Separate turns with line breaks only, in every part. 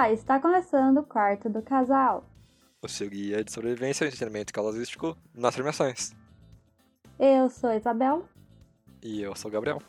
Olá, está começando o quarto do casal.
O seu guia de sobrevivência e entretenimento causístico nas premiações.
Eu sou a Isabel.
E eu sou o Gabriel.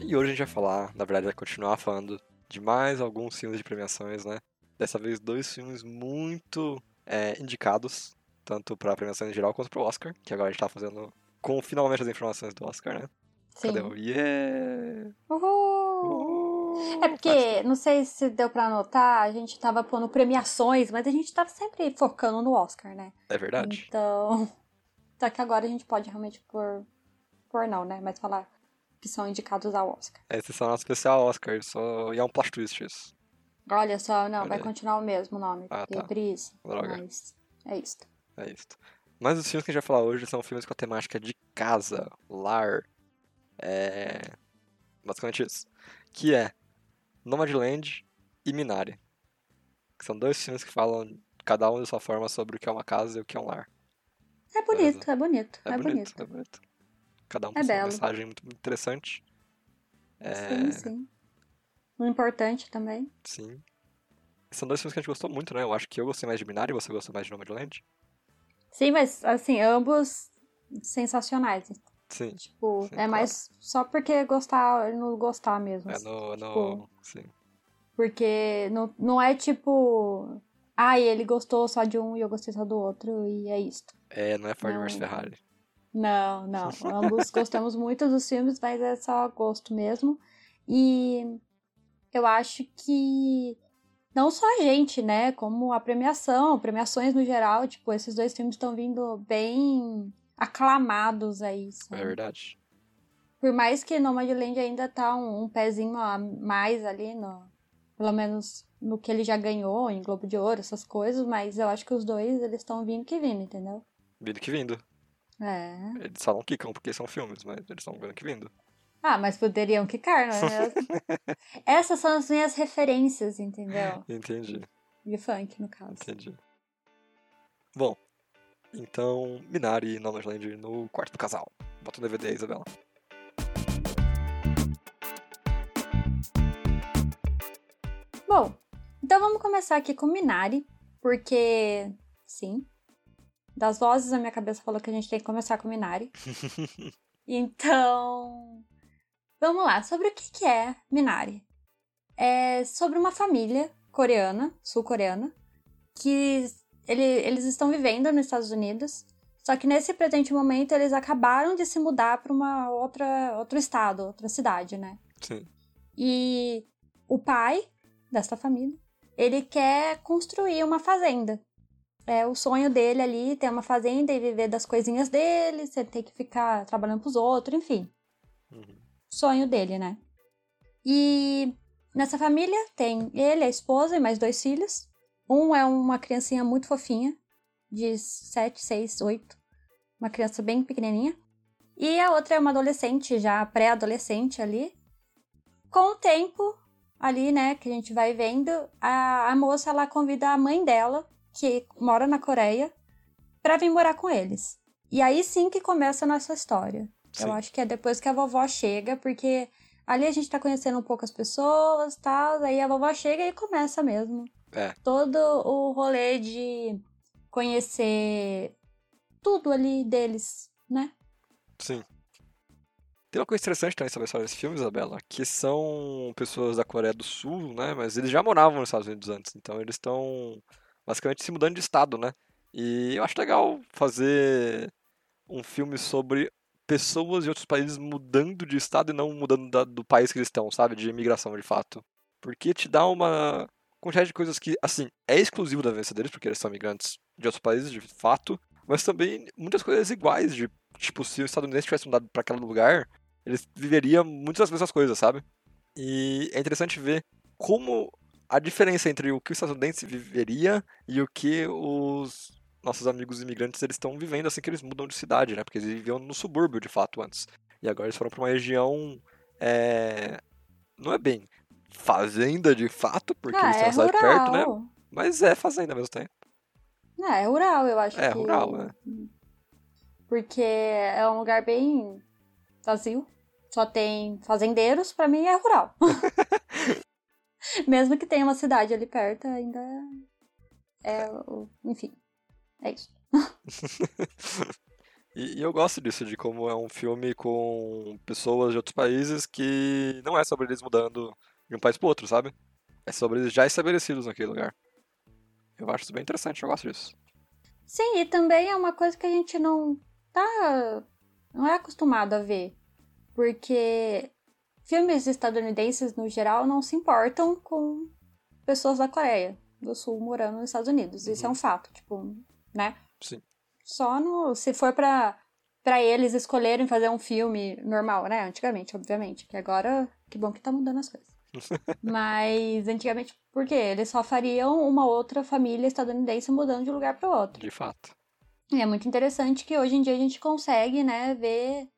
E hoje a gente vai falar, na verdade vai continuar falando de mais alguns filmes de premiações, né? Dessa vez dois filmes muito é, indicados, tanto para premiações em geral quanto para o Oscar, que agora a gente tá fazendo com finalmente as informações do Oscar, né?
Sim.
Cadê o yeah?
Uhul!
Uhul!
É porque, não sei se deu pra notar, a gente tava pondo premiações, mas a gente tava sempre focando no Oscar, né?
É verdade.
Então. Só que agora a gente pode realmente pôr. Pôr não, né? Mas falar que são indicados ao Oscar.
Esse é o nosso especial Oscar, só... e é um plot twist isso.
Olha só, não,
Olha
vai
aí.
continuar o mesmo nome.
Ah,
porque
tá. Droga.
Mas é isso.
É isso. Mas os filmes que a gente vai falar hoje são filmes com a temática de casa, lar. É. Basicamente isso. Que é Nomadland e Minari. Que são dois filmes que falam, cada um de sua forma, sobre o que é uma casa e o que é um lar.
É bonito, é bonito,
É,
é,
bonito,
bonito.
é bonito. Cada um
É
com
belo.
mensagem muito, muito interessante. É,
Sim, sim. Um importante também.
sim. São dois filmes que a gente gostou muito, né? Eu acho que eu gostei mais de Minari e você gostou mais de Nomadland.
Sim, mas assim, ambos sensacionais.
Sim.
Tipo,
Sim,
é
claro.
mais só porque gostar, não gostar mesmo.
É
assim.
no.
tipo-
no sim.
Porque não, não é tipo. Ah, ele gostou só de um e eu gostei só do outro, e é isto.
É, não é Ford
Não.
vs Ferrari.
Não, não. Ambos gostamos muito dos filmes, mas é só gosto mesmo. E eu acho que não só a gente, né? Como a premiação, premiações no geral, tipo, esses dois filmes estão vindo bem aclamados aí. sabe?
É verdade.
Por mais que Nomadland ainda tá um, um pezinho a mais ali, no, pelo menos no que ele já ganhou em Globo de Ouro, essas coisas, mas eu acho que os dois, eles estão vindo que vindo, entendeu?
Vindo que vindo.
É.
Eles só não quicam porque são filmes, mas eles estão vindo que vindo.
Ah, mas poderiam quicar, não é? Essas são as minhas referências, entendeu?
Entendi,
De funk, no caso.
entendi. Bom, então Minari e Nomadland no quarto do casal. Bota o DVD Isabela.
Bom, então vamos começar aqui com Minari, porque, sim, das vozes a minha cabeça falou que a gente tem que começar com Minari. Então, vamos lá. Sobre o que é Minari? É sobre uma família coreana, sul-coreana, que ele- eles estão vivendo nos Estados Unidos. Só que nesse presente momento eles acabaram de se mudar para uma outra outro estado, outra cidade, né?
Sim.
E o pai dessa família, ele quer construir uma fazenda. É o sonho dele ali, ter uma fazenda e viver das coisinhas dele, sem ter que ficar trabalhando pros outros, enfim.
Uhum.
Sonho dele, né? E nessa família tem ele, a esposa e mais dois filhos. Um é uma criancinha muito fofinha, de 7, 6, 8. Uma criança bem pequenininha. E a outra é uma adolescente, já pré-adolescente ali. Com o tempo, ali, né, que a gente vai vendo, a, a moça, ela convida a mãe dela, que mora na Coreia, pra vir morar com eles. E aí sim que começa a nossa história.
Sim.
Eu acho que é depois que a vovó chega, porque ali a gente tá conhecendo um pouco as pessoas tal, aí a vovó chega e começa mesmo.
É.
Todo o rolê de conhecer tudo ali deles, né?
Sim. Tem uma coisa interessante também sobre a história desse filme, Isabela, que são pessoas da Coreia do Sul, né? Mas eles já moravam nos Estados Unidos antes, então eles estão basicamente se mudando de estado, né? E eu acho legal fazer um filme sobre pessoas de outros países mudando de estado e não mudando da- do país que eles estão, sabe? De imigração, de fato. Porque te dá uma quantidade de coisas que, assim, é exclusivo da vivência deles, porque eles são imigrantes de outros países, de fato, mas também muitas coisas iguais, de, tipo, se o estadunidense tivesse mudado para aquele lugar, eles viveriam muitas das mesmas coisas, sabe? E é interessante ver como a diferença entre o que o estadunidense viveria e o que os nossos amigos imigrantes eles estão vivendo assim que eles mudam de cidade, né? Porque eles viviam no subúrbio de fato antes. E agora eles foram para uma região é, não é bem fazenda de fato, porque
ah, é
uma cidade perto, né?
rural.
Mas é fazenda ao mesmo tempo.
É, é rural, eu acho
É,
que...
rural, é.
Porque é um lugar bem vazio. só tem fazendeiros, para mim é rural. Mesmo que tenha uma cidade ali perto, ainda é. Enfim, é isso.
e, e, eu gosto disso, de como é um filme com pessoas de outros países que não é sobre eles mudando de um país pro outro, sabe? É sobre eles já estabelecidos naquele lugar. Eu acho isso bem interessante, eu gosto disso.
Sim, e também é uma coisa que a gente não tá. não é acostumado a ver. Porque filmes estadunidenses, no geral, não se importam com pessoas da Coreia do Sul morando nos Estados Unidos. Isso é um uhum. fato, tipo, né?
Sim.
Só no. Se for pra, pra eles escolherem fazer um filme normal, né? Antigamente, obviamente. Que agora, que bom que tá mudando as coisas. Mas antigamente, por quê? Eles só fariam uma outra família estadunidense mudando de um lugar para outro.
De fato.
E é muito interessante que hoje em dia a gente consegue, né, ver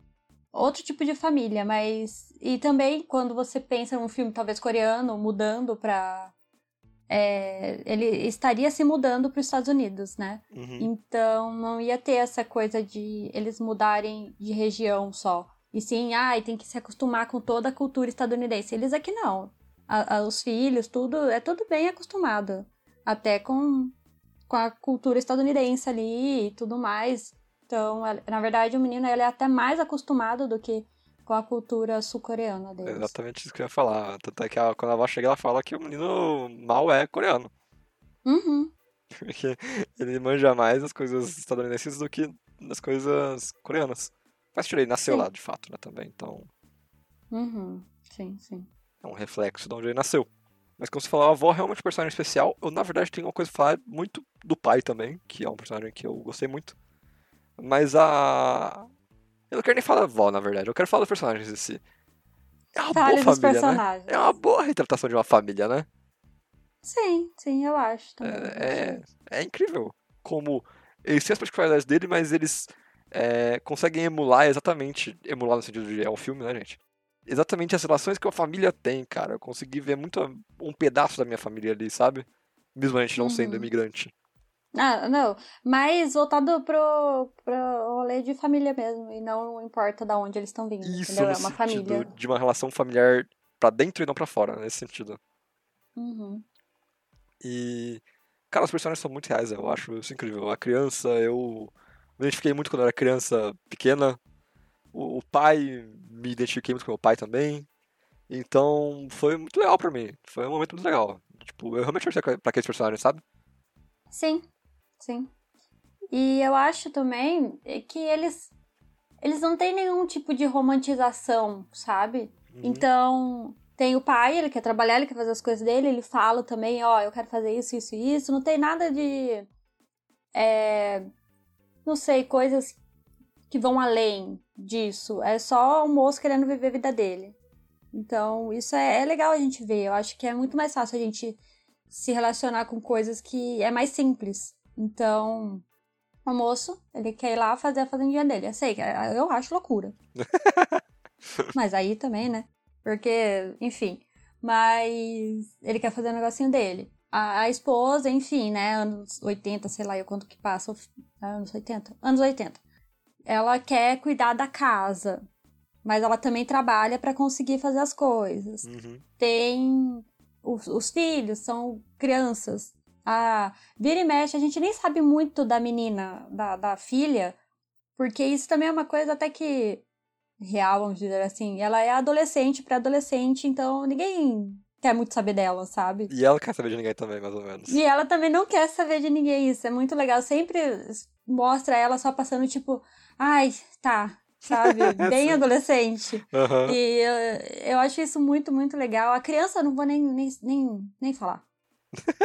outro tipo de família, mas e também quando você pensa num filme talvez coreano mudando para é, ele estaria se mudando para os Estados Unidos, né?
Uhum.
Então não ia ter essa coisa de eles mudarem de região só. E sim, ai, tem que se acostumar com toda a cultura estadunidense. Eles aqui não. A, a, os filhos, tudo, é tudo bem acostumado. Até com, com a cultura estadunidense ali e tudo mais. Então, na verdade, o menino ele é até mais acostumado do que com a cultura sul-coreana deles.
exatamente isso que eu ia falar. Tanto é que a, quando a avó chega, ela fala que o menino mal é coreano.
Uhum.
Porque ele manja mais as coisas estadunidenses do que as coisas coreanas. Mas tirei, nasceu sim. lá de fato, né, também, então.
Uhum. Sim, sim.
É um reflexo de onde ele nasceu. Mas como você falou, a avó é realmente um personagem especial. Eu, na verdade, tenho uma coisa pra falar muito do pai também, que é um personagem que eu gostei muito. Mas a. Eu não quero nem falar da avó, na verdade. Eu quero falar dos personagens em si. É uma Fale boa família, né? É uma boa retratação de uma família, né?
Sim, sim, eu acho. Também.
É, é, é incrível como eles têm as particularidades dele, mas eles é, conseguem emular exatamente, emular no sentido de é um filme, né, gente? Exatamente as relações que a família tem, cara. Eu consegui ver muito um pedaço da minha família ali, sabe? Mesmo a gente não uhum. sendo imigrante.
Ah, não. Mas voltado pro, pro rolê de família mesmo. E não importa de onde eles estão vindo.
Isso,
entendeu?
é
uma
família. De uma relação familiar para dentro e não para fora, nesse sentido.
Uhum.
E. Cara, os personagens são muito reais, eu acho isso incrível. A criança, eu me identifiquei muito quando eu era criança pequena. O, o pai, me identifiquei muito com meu pai também. Então, foi muito legal pra mim. Foi um momento muito legal. Tipo, eu realmente torci pra aqueles personagens, sabe?
Sim, sim. E eu acho também que eles eles não têm nenhum tipo de romantização, sabe? Uhum. Então, tem o pai, ele quer trabalhar, ele quer fazer as coisas dele, ele fala também, ó, oh, eu quero fazer isso, isso e isso. Não tem nada de. É, não sei, coisas que vão além disso. É só o moço querendo viver a vida dele. Então, isso é, é legal a gente ver. Eu acho que é muito mais fácil a gente se relacionar com coisas que é mais simples. Então, o moço, ele quer ir lá fazer a fazendinha dele. Eu sei, eu acho loucura. Mas aí também, né? Porque, enfim. Mas ele quer fazer o negocinho dele a, a, esposa, enfim, né, anos 80, sei lá, eu quanto que passa, anos 80? Anos 80. Ela quer cuidar da casa, mas ela também trabalha para conseguir fazer as coisas.
Uhum.
Tem os, os, filhos, são crianças. A vira e mexe, a gente nem sabe muito da menina, da, da filha, porque isso também é uma coisa até que real, vamos dizer assim. Ela é adolescente para adolescente, então ninguém quer muito saber dela, sabe?
E ela quer saber de ninguém também, mais ou menos.
E ela também não quer saber de ninguém, isso é muito legal. Sempre mostra ela só passando, tipo, ai, tá, sabe? Bem adolescente.
Uhum.
E eu, eu acho isso muito, muito legal. A criança não vou nem, nem, nem, nem falar.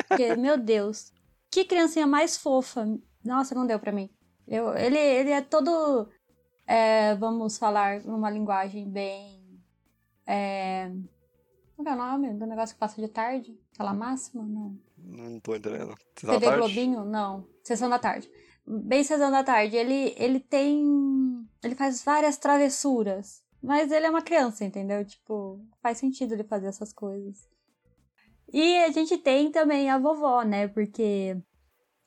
Porque, meu Deus, que criancinha mais fofa. Nossa, não deu pra mim. Eu, ele, ele é todo. É, vamos falar numa linguagem bem. É, como é o nome do negócio que passa de tarde? Aquela máxima? Não.
Não tô entendendo.
Sessão TV Globinho? Não. Sessão da tarde. Bem Sessão da tarde. Ele, ele tem. Ele faz várias travessuras. Mas ele é uma criança, entendeu? Tipo, faz sentido ele fazer essas coisas. E a gente tem também a vovó, né? Porque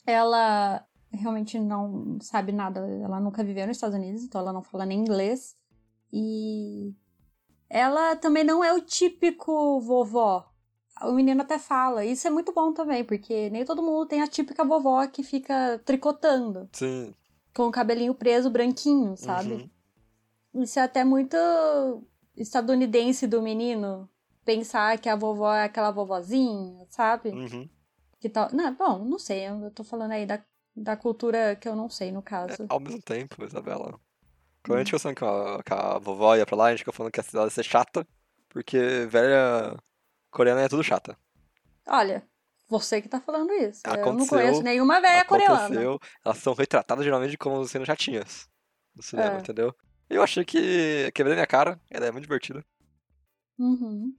ela realmente não sabe nada. Ela nunca viveu nos Estados Unidos, então ela não fala nem inglês. E ela também não é o típico vovó. O menino até fala. Isso é muito bom também, porque nem todo mundo tem a típica vovó que fica tricotando.
Sim.
Com o cabelinho preso, branquinho, sabe? Uhum. Isso é até muito estadunidense do menino. Pensar que a vovó é aquela vovozinha, sabe?
Uhum.
Que tal. Não, bom, não sei. Eu tô falando aí da, da cultura que eu não sei, no caso.
É, ao mesmo tempo, Isabela. Quando a gente fica falando que a, que a vovó ia pra lá, a gente fica falando que a cidade ia ser chata, porque velha coreana é tudo chata.
Olha, você que tá falando isso.
Aconteceu,
eu não conheço nenhuma velha coreana.
Elas são retratadas geralmente como sendo chatinhas no cinema, é. entendeu? Eu achei que quebrei minha cara, ela é muito divertida.
Uhum.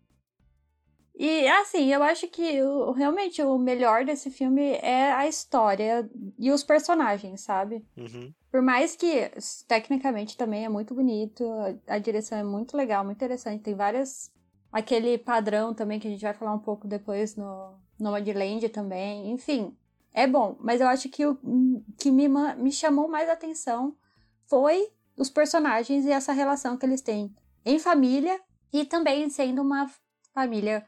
E assim, eu acho que o, realmente o melhor desse filme é a história e os personagens, sabe?
Uhum.
Por mais que tecnicamente também é muito bonito, a, a direção é muito legal, muito interessante, tem várias. Aquele padrão também que a gente vai falar um pouco depois no Nomadland também, enfim, é bom. Mas eu acho que o que me, me chamou mais atenção foi os personagens e essa relação que eles têm em família e também sendo uma família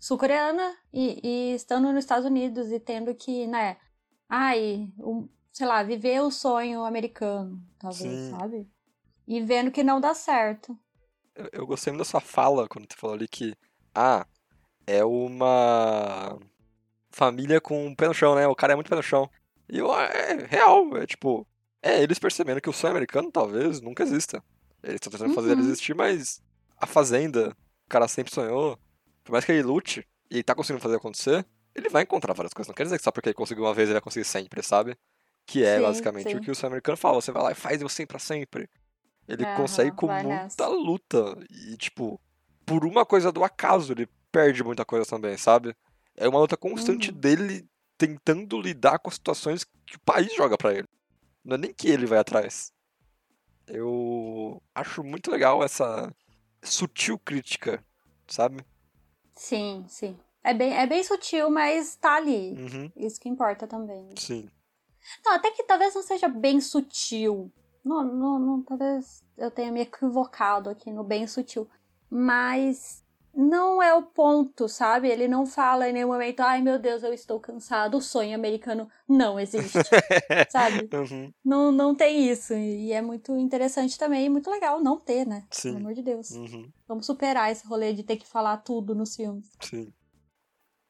sul-coreana e, e, estando nos Estados Unidos e tendo que, né, ai, um, sei lá, viver o sonho americano, talvez, Sim. sabe? E vendo que não dá certo.
Eu, eu gostei muito da sua fala quando você falou ali que, ah, é uma família com um pé no chão, né? O cara é muito pé no chão. E eu, é real, é tipo, é eles percebendo que o sonho americano talvez nunca exista. Eles estão tentando uhum. fazer ele uhum. existir, mas a fazenda, o cara sempre sonhou, por mais que ele lute e ele tá conseguindo fazer acontecer, ele vai encontrar várias coisas. Não quer dizer que só porque ele conseguiu uma vez ele vai conseguir sempre, sabe? Que é sim, basicamente sim. o que o sonho americano fala. Você vai lá e faz você pra sempre. Ele consegue com muita nessa. luta. E, tipo, por uma coisa do acaso, ele perde muita coisa também, sabe? É uma luta constante uhum. dele tentando lidar com as situações que o país joga para ele. Não é nem que ele vai atrás. Eu acho muito legal essa sutil crítica, sabe?
Sim, sim. É bem, é bem sutil, mas tá ali.
Uhum.
Isso que importa também.
Sim.
Não, até que talvez não seja bem sutil. Não, não, não, talvez eu tenha me equivocado aqui no bem sutil. Mas não é o ponto, sabe? Ele não fala em nenhum momento, ai meu Deus, eu estou cansado, o sonho americano não existe, sabe?
Uhum.
Não, não tem isso. E é muito interessante também e muito legal não ter, né?
Sim.
Pelo amor de Deus.
Uhum.
Vamos superar esse rolê de ter que falar tudo nos filmes.
Sim.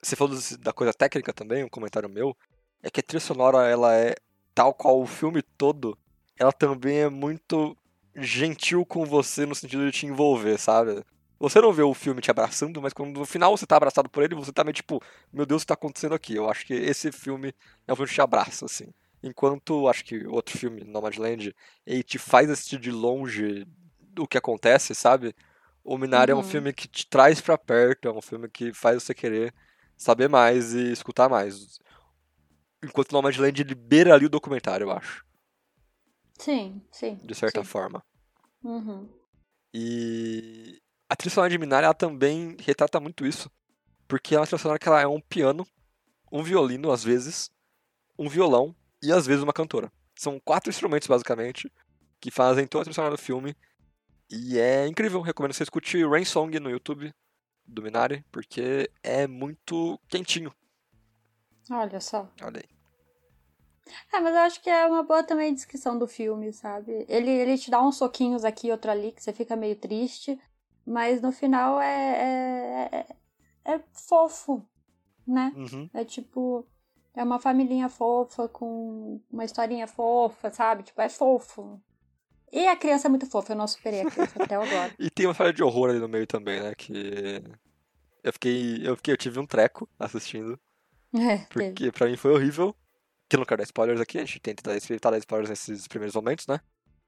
Você falou da coisa técnica também, um comentário meu, é que a trilha sonora, ela é tal qual o filme todo, ela também é muito gentil com você no sentido de te envolver, sabe? Você não vê o filme te abraçando, mas quando no final você tá abraçado por ele, você tá meio tipo, meu Deus, o que tá acontecendo aqui? Eu acho que esse filme é um filme que te abraça, assim. Enquanto acho que outro filme, Nomadland, ele te faz assistir de longe o que acontece, sabe? O Minari uhum. é um uhum. filme que te traz para perto, é um filme que faz você querer saber mais e escutar mais. Enquanto Nomadland libera ali o documentário, eu acho.
Sim, sim.
De certa
sim.
forma.
Uhum.
E a trilha sonora de Minari, ela também retrata muito isso. Porque é uma trilha sonora que ela é um piano, um violino, às vezes, um violão e, às vezes, uma cantora. São quatro instrumentos, basicamente, que fazem toda a trilha sonora do filme. E é incrível. Recomendo você escute Rain Song no YouTube do Minari, porque é muito quentinho.
Olha só.
Olha aí.
É, mas eu acho que é uma boa também descrição do filme, sabe? Ele, ele te dá uns soquinhos aqui e outro ali, que você fica meio triste. Mas no final é, é, é, é fofo, né?
Uhum.
É tipo. É uma família fofa com uma historinha fofa, sabe? Tipo, é fofo. E a criança é muito fofa, eu não superei a criança até agora.
E tem uma história de horror ali no meio também, né? Que. Eu fiquei. Eu fiquei, eu tive um treco assistindo.
É,
porque
teve.
pra mim foi horrível. Que não quero dar spoilers aqui, a gente tenta evitar dar spoilers nesses primeiros momentos, né?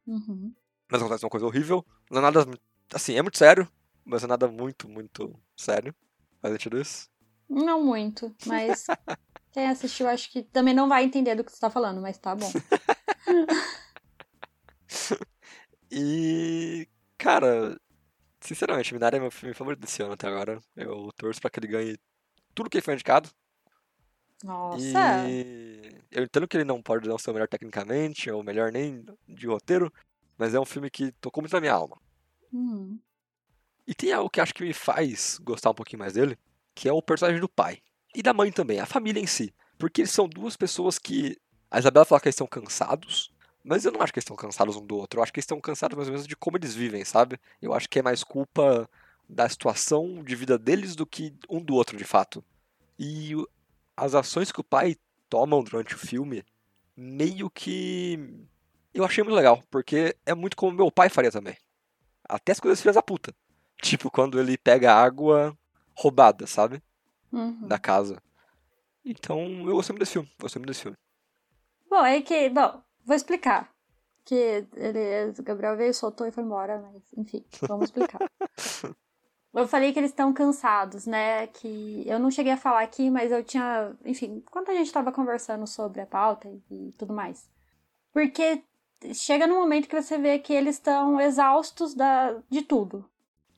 Uhum.
Mas acontece uma coisa horrível. Não é nada Assim, é muito sério, mas é nada muito, muito sério. Faz sentido isso?
Não muito, mas quem assistiu acho que também não vai entender do que você tá falando, mas tá bom.
e, cara, sinceramente, Minari é meu filme favorito desse ano até agora. Eu torço pra que ele ganhe tudo que ele foi indicado.
Nossa!
E eu entendo que ele não pode ser o melhor tecnicamente, ou melhor nem de roteiro, mas é um filme que tocou muito na minha alma.
Hum.
E tem algo que acho que me faz gostar um pouquinho mais dele, que é o personagem do pai. E da mãe também, a família em si. Porque eles são duas pessoas que. A Isabela fala que eles estão cansados, mas eu não acho que eles estão cansados um do outro. Eu acho que eles estão cansados mais ou menos de como eles vivem, sabe? Eu acho que é mais culpa da situação de vida deles do que um do outro, de fato. E as ações que o pai toma durante o filme, meio que. Eu achei muito legal, porque é muito como meu pai faria também. Até as coisas filhas da puta. Tipo, quando ele pega água roubada, sabe?
Uhum.
Da casa. Então, eu gostei muito desse filme. Gostei muito desse filme.
Bom, é que. Bom, vou explicar. Que ele, o Gabriel veio, soltou e foi embora, mas enfim, vamos explicar. eu falei que eles estão cansados, né? Que eu não cheguei a falar aqui, mas eu tinha. Enfim, quando a gente tava conversando sobre a pauta e, e tudo mais. Porque chega num momento que você vê que eles estão exaustos da, de tudo.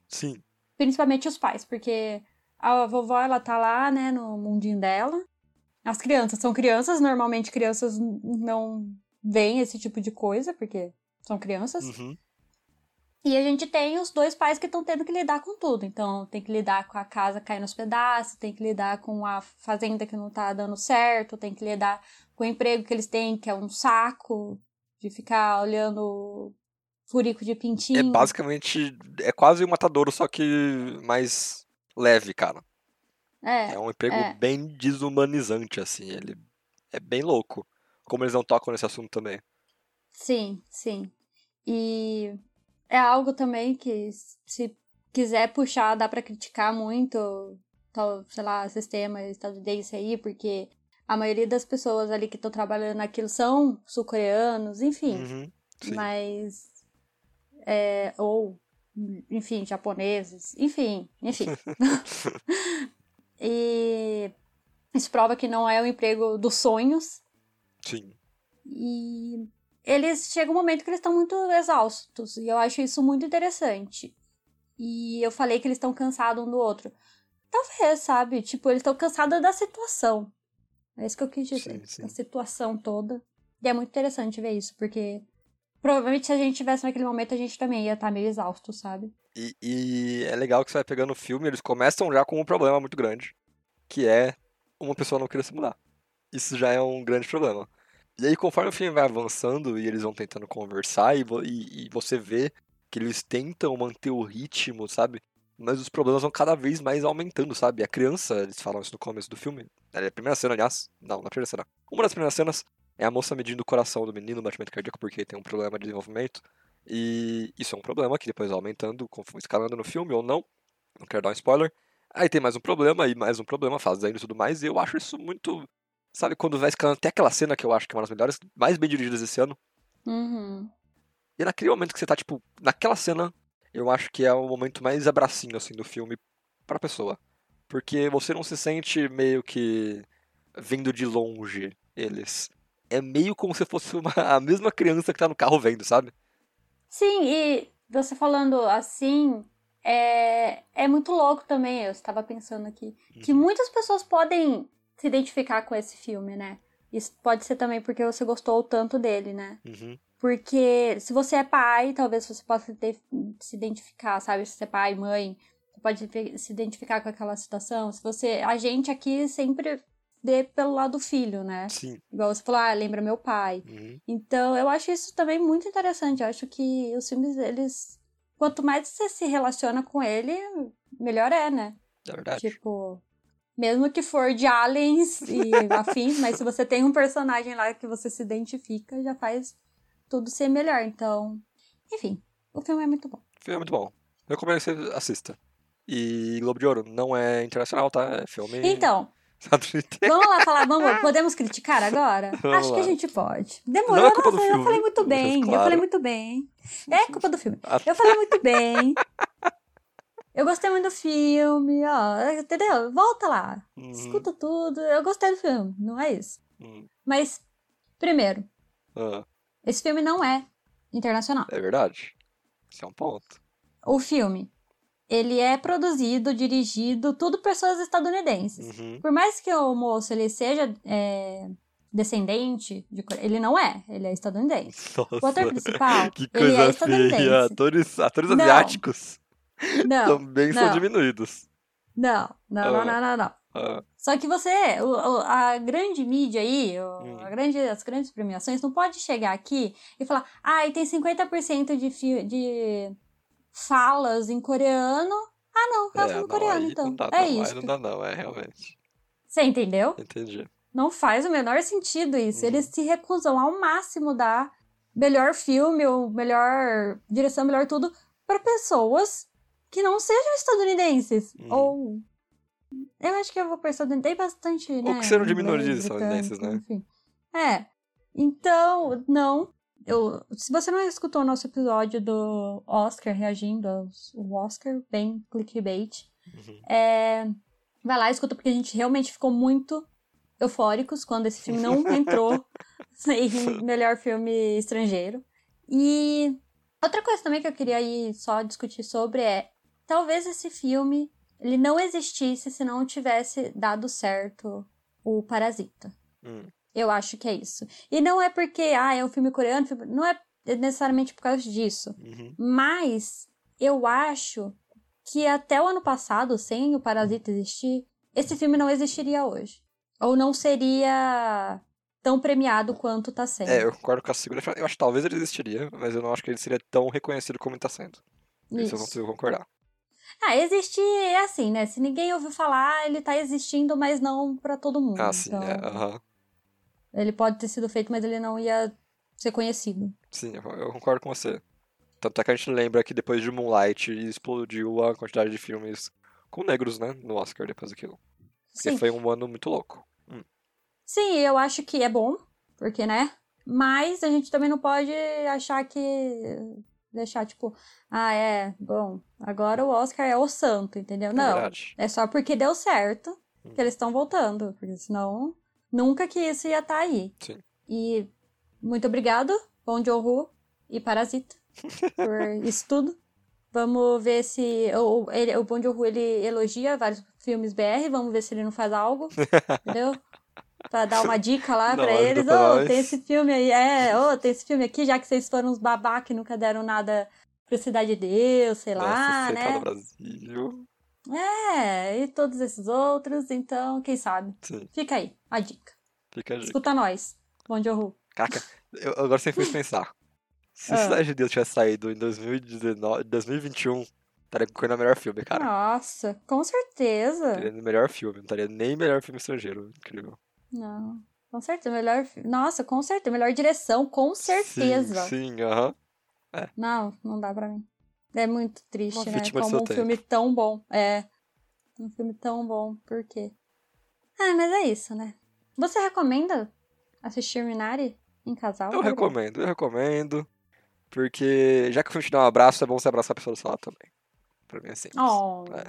Sim.
Principalmente os pais, porque a vovó, ela tá lá, né, no mundinho dela. As crianças são crianças, normalmente crianças não veem esse tipo de coisa, porque são crianças.
Uhum.
E a gente tem os dois pais que estão tendo que lidar com tudo. Então, tem que lidar com a casa caindo aos pedaços, tem que lidar com a fazenda que não tá dando certo, tem que lidar com o emprego que eles têm, que é um saco de ficar olhando furico de pintinho.
É basicamente. É quase um matadouro, só que mais leve, cara.
É,
É um emprego
é.
bem desumanizante, assim. Ele é bem louco. Como eles não tocam nesse assunto também.
sim, sim. E é algo também que, se quiser puxar, dá pra criticar muito, tal, sei lá, sistema estadunidense aí, porque a maioria das pessoas ali que estão trabalhando naquilo são sul-coreanos, enfim.
Uhum,
mas é, ou enfim japoneses enfim enfim. E isso prova que não é o emprego dos sonhos.
Sim.
e eles chega um momento que eles estão muito exaustos e eu acho isso muito interessante. E eu falei que eles estão cansados um do outro. Talvez sabe? Tipo eles estão cansados da situação é isso que eu quis dizer
Sim, sim.
da situação toda e é muito interessante ver isso porque Provavelmente se a gente tivesse naquele momento, a gente também ia estar meio exausto, sabe?
E, e é legal que você vai pegando o filme, eles começam já com um problema muito grande, que é uma pessoa não querer se mudar. Isso já é um grande problema. E aí, conforme o filme vai avançando e eles vão tentando conversar, e, e- e você vê que eles tentam manter o ritmo, sabe? Mas os problemas vão cada vez mais aumentando, sabe? A criança, eles falam isso no começo do filme. É a primeira cena, aliás. Não, na primeira cena. Uma das primeiras cenas é a moça medindo o coração do menino, o batimento cardíaco, porque tem um problema de desenvolvimento. E isso é um problema que depois vai aumentando, conforme- escalando no filme ou não. Não quero dar um spoiler. Aí tem mais um problema, e mais um problema, fazendo e tudo mais. E eu acho isso muito. Sabe, quando vai escalando até aquela cena que eu acho que é uma das melhores, mais bem dirigidas esse ano.
Uhum.
E naquele momento que você tá, tipo, naquela cena, eu acho que é o momento mais abracinho, assim, do filme pra pessoa. Porque você não se sente meio que vendo de longe eles. É meio como se fosse uma, a mesma criança que tá no carro vendo, sabe?
Sim, e você falando assim, é, é muito louco também. Eu estava pensando aqui que muitas pessoas podem se identificar com esse filme, né? Isso pode ser também porque você gostou tanto dele, né?
Uhum.
Porque se você é pai, talvez você possa ter- se identificar, sabe? Se você é pai, mãe, você pode se identificar com aquela situação. Se você. A gente aqui sempre vê pelo lado do filho, né?
Sim.
Igual você falou, ah, lembra meu pai.
Uhum.
Então, eu acho isso também muito interessante. Eu acho que os filmes, eles. Quanto mais você se relaciona com ele, melhor é, né?
É verdade.
Tipo. Mesmo que for de aliens e afins, mas se você tem um personagem lá que você se identifica, já faz tudo ser melhor. Então. Enfim, o filme é muito bom.
O filme é muito bom. Eu recomendo que você assista. E Globo de Ouro não é internacional, tá? É filme.
Então, vamos lá falar, vamos, podemos criticar agora?
Vamos
Acho que
lá.
a gente pode. Demorou,
Não é culpa do
nossa, eu
filme,
falei muito bem,
mas
eu
claro.
falei muito bem. É culpa do filme.
Ah,
Eu falei muito bem. Eu gostei muito do filme, ó, entendeu? Volta lá,
uhum,
escuta tudo. Eu gostei do filme, não é isso.
uhum.
Mas, primeiro,
Ah,
esse filme não é internacional.
é verdade. Esse é um ponto.
O filme, ele é produzido, dirigido, tudo pessoas estadunidenses.
Uhum.
Por mais que o moço ele seja é, descendente de ele não é, ele é estadunidense. O ator
Nossa,
principal,
que
ele é
coisa
estadunidense.
feia. Atores, atores
Não.
asiáticos.
Não,
também são
não.
diminuídos.
não, não, não,
Ah.
não, não, não.
Ah,
Só que você, o- a grande mídia aí,
Hum.
a grande, as grandes premiações, não pode chegar aqui e falar, ah, e tem 50% de, de falas em coreano. Ah, não, é,
é,
filme
não,
coreano, então.
não dá,
é
não,
isso.
não dá não, é realmente.
Você entendeu?
Entendi.
Não faz o menor sentido isso.
Uhum.
Eles se recusam ao máximo dar melhor filme, ou melhor direção, melhor tudo, para pessoas que não sejam estadunidenses.
Uhum.
Ou. Eu acho que eu vou estadunidense bastante, né?
que sejam de minorias estadunidenses, né?
Enfim. É. Então, não. Eu, se você não escutou o nosso episódio do Oscar reagindo ao Oscar, bem clickbait,
Uhum.
é, vai lá, escuta, porque a gente realmente ficou muito eufóricos quando esse filme não entrou em melhor filme estrangeiro. E outra coisa também que eu queria aí só discutir sobre é, talvez esse filme ele não existisse se não tivesse dado certo o Parasita.
Hum.
Eu acho que é isso. E não é porque, ah, é um filme coreano, não é necessariamente por causa disso.
Uhum.
Mas eu acho que até o ano passado, sem o Parasita existir, esse filme não existiria hoje. Ou não seria tão premiado quanto tá sendo.
É, eu concordo com a segunda. Eu acho que talvez ele existiria, mas eu não acho que ele seria tão reconhecido como ele tá sendo. Isso, eu
Isso.
consigo concordar.
Ah, existir é assim, né? Se ninguém ouviu falar, ele tá existindo, mas não pra todo mundo.
Ah, sim,
então,
é. Aham.
Ele pode ter sido feito, mas ele não ia ser conhecido.
Sim, eu, concordo com você. Tanto é que a gente lembra que depois de Moonlight explodiu a quantidade de filmes com negros, né? No Oscar depois daquilo. Porque
Sim.
foi um ano muito louco.
Sim, eu acho que é bom, porque, né? Mas a gente também não pode achar que. Deixar, tipo, ah, é, bom, agora o Oscar é o santo, entendeu?
É
Não.
verdade.
É só porque deu certo
Hum.
que eles estão voltando, porque senão nunca que isso ia estar aí.
Sim.
E muito obrigado, Bom Joon-ho e Parasita, por isso tudo. Vamos ver se o, ele, o Joon-ho ele elogia vários filmes BR, vamos ver se ele não faz algo, entendeu? Pra dar uma dica lá
Não,
pra eles. Ô,
nós.
tem esse filme aí, é, ô, tem esse filme aqui, já que vocês foram uns babá que nunca deram nada pro Cidade de Deus, sei lá,
Nossa,
né?
Do Brasil.
É, e todos esses outros, então, quem sabe?
Sim,
Fica aí, a dica.
fica a dica.
Escuta nós, Bom Joon-ho.
Caraca, eu agora você fez pensar. Se
Ah.
Cidade de Deus tivesse saído em 2019, 2021, estaria concorrendo ao melhor filme, cara.
Nossa, com certeza.
Estaria no melhor filme, não estaria nem melhor filme estrangeiro. Incrível.
Não, com certeza, melhor. Nossa, com certeza, melhor direção, com certeza.
Sim, aham.
Não, não dá pra mim. É muito triste,
Uma
né? Como um
tempo.
filme tão bom. É. Um filme tão bom, por quê? Ah, mas é isso, né? Você recomenda assistir Minari em casal?
Eu recomendo, eu recomendo. Porque já que o filme te dá um abraço, é bom você abraçar a pessoa do seu lado também. Pra é simples.
Oh.
É.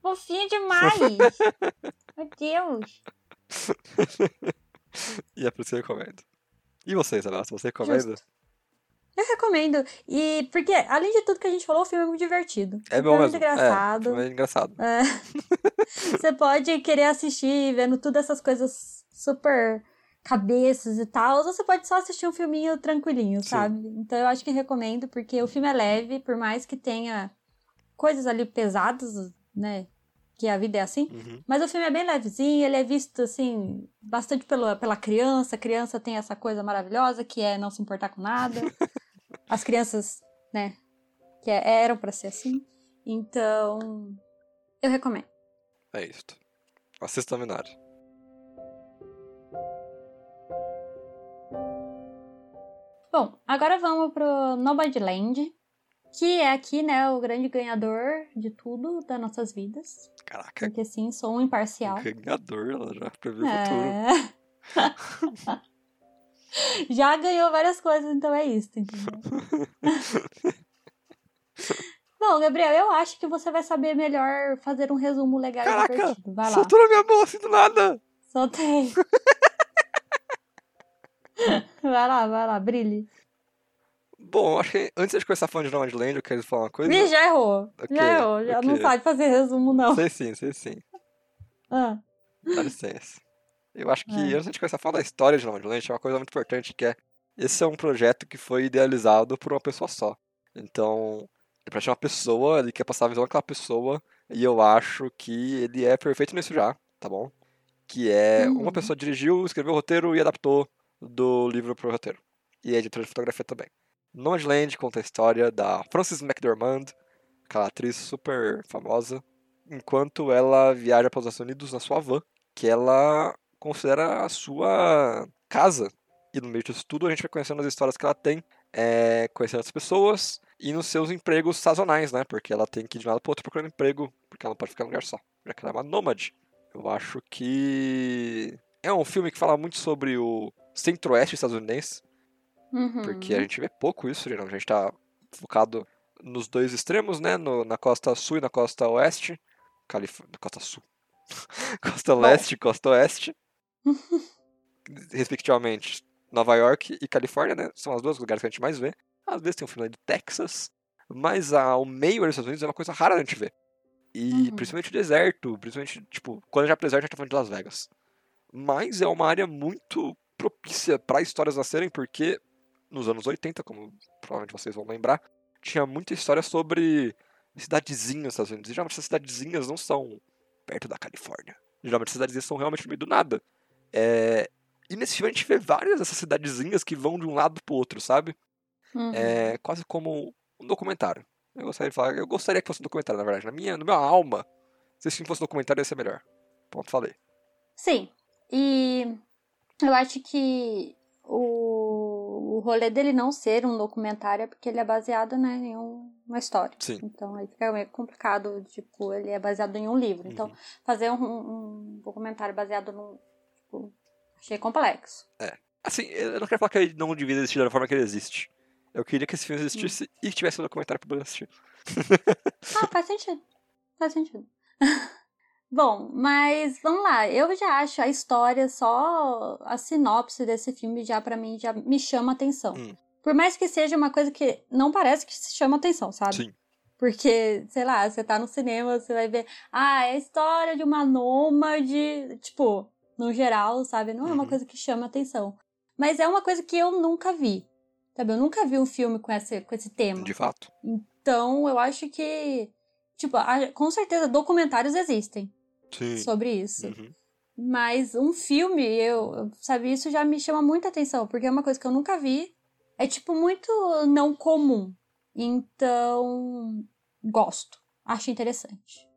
Fofinho demais! Meu Deus!
E é por isso que eu recomendo. E você, Isabela? Você recomenda?
Eu recomendo. E porque, além de tudo que a gente falou, o filme é muito divertido.
É bom
filme
mesmo.
É muito engraçado.
É, é engraçado.
É. Você pode querer assistir vendo todas essas coisas super cabeças e tal, ou você pode só assistir um filminho tranquilinho,
Sim.
sabe? Então eu acho que recomendo, porque o filme é leve, por mais que tenha coisas ali pesadas, né? Que a vida é assim.
Uhum.
Mas o filme é bem levezinho, ele é visto, assim, bastante pela, pela criança. A criança tem essa coisa maravilhosa que é não se importar com nada. As crianças, né, que é- eram pra ser assim. Então, eu recomendo.
É isso. Assista a Minari.
Bom, agora vamos pro Nomadland, que é aqui, né, o grande ganhador de tudo das nossas vidas.
Caraca,
Porque, sim, sou um imparcial.
ganhador, ela já previu o futuro.
É. Já ganhou várias coisas, então é isso, entendeu? Bom, Gabriel, eu acho que você vai saber melhor fazer um resumo legal e
Caraca,
divertido. Vai lá,
soltou na minha mão assim do nada.
soltei. vai lá, vai lá, brilhe.
Bom, acho que antes de começar falando de Nomadland, eu quero falar uma coisa.
Ih, já errou.
Ok,
já errou. Já não
ok.
sabe fazer resumo, não.
Sei sim, sei sim.
Ah,
Dá licença. Eu acho que
É.
antes de começar a falar da história de Nomadland, é uma coisa muito importante que é esse é um projeto que foi idealizado por uma pessoa só. Então, Ele parece uma pessoa, ele quer passar a visão daquela pessoa, e eu acho que ele é perfeito nisso já, tá bom? Que é
Uhum.
uma pessoa dirigiu, escreveu o roteiro e adaptou do livro pro roteiro. E é editora de fotografia também. Nomadland conta a história da Frances McDormand, aquela atriz super famosa, enquanto ela viaja para os Estados Unidos na sua van, que ela considera a sua casa. E no meio disso tudo a gente vai conhecendo as histórias que ela tem, é, conhecendo as pessoas e nos seus empregos sazonais, né? Porque ela tem que ir de um lado para outro procurando emprego, porque ela não pode ficar em um lugar só, já que ela é uma nômade. Eu acho que é um filme que fala muito sobre o centro-oeste estadunidense,
Uhum.
porque a gente vê pouco isso, geralmente. A gente tá focado nos dois extremos, né? No- na costa sul e na costa oeste. Calif... Costa sul. costa leste e costa oeste. Respectivamente, Nova York e Califórnia, né? São os dois lugares que a gente mais vê. Às vezes tem um filme lá de Texas. Mas ah, o meio dos Estados Unidos é uma coisa rara a gente ver. E
Uhum.
principalmente o deserto. Principalmente, tipo, quando vai pro deserto, a gente tá falando de Las Vegas. Mas é uma área muito propícia para histórias nascerem, porque nos anos 80, como provavelmente vocês vão lembrar, tinha muita história sobre cidadezinhas nos Estados Unidos. E geralmente essas cidadezinhas não são perto da Califórnia. Geralmente essas cidadezinhas são realmente no meio do nada. É, E nesse filme a gente vê várias dessas cidadezinhas que vão de um lado pro outro, sabe?
Uhum.
É quase como um documentário. Eu gostaria de falar, eu gostaria que fosse um documentário, na verdade. Na minha, na minha alma, se esse filme fosse um documentário, ia ser melhor. Pronto, falei.
Sim. E eu acho que o, o rolê dele não ser um documentário é porque ele é baseado né, em um- uma história.
Sim.
Então aí fica meio complicado, tipo, ele é baseado em um livro. Então,
Uhum.
fazer um, um documentário baseado num. Tipo, achei complexo.
Assim, eu não quero falar que ele não devia existir da forma que ele existe. Eu queria que esse filme existisse e que tivesse um documentário pra poder assistir.
Ah, faz sentido. Faz sentido. Bom, mas vamos lá. Eu já acho a história, só a sinopse desse filme já pra mim já me chama atenção.
Hum.
Por mais que seja uma coisa que não parece que se chama atenção, sabe?
Sim.
Porque, sei lá, você tá no cinema, você vai ver, ah, é a história de uma nômade, tipo, no geral, sabe? Não é uma
Uhum.
coisa que chama atenção. Mas é uma coisa que eu nunca vi. Sabe? Eu nunca vi um filme com esse, com esse tema.
De fato.
Então, eu acho que, tipo, com certeza documentários existem
Sim.
sobre isso.
Uhum.
Mas um filme, eu, sabe, isso já me chama muita atenção, porque é uma coisa que eu nunca vi. É, tipo, muito não comum. Então, gosto. Acho interessante.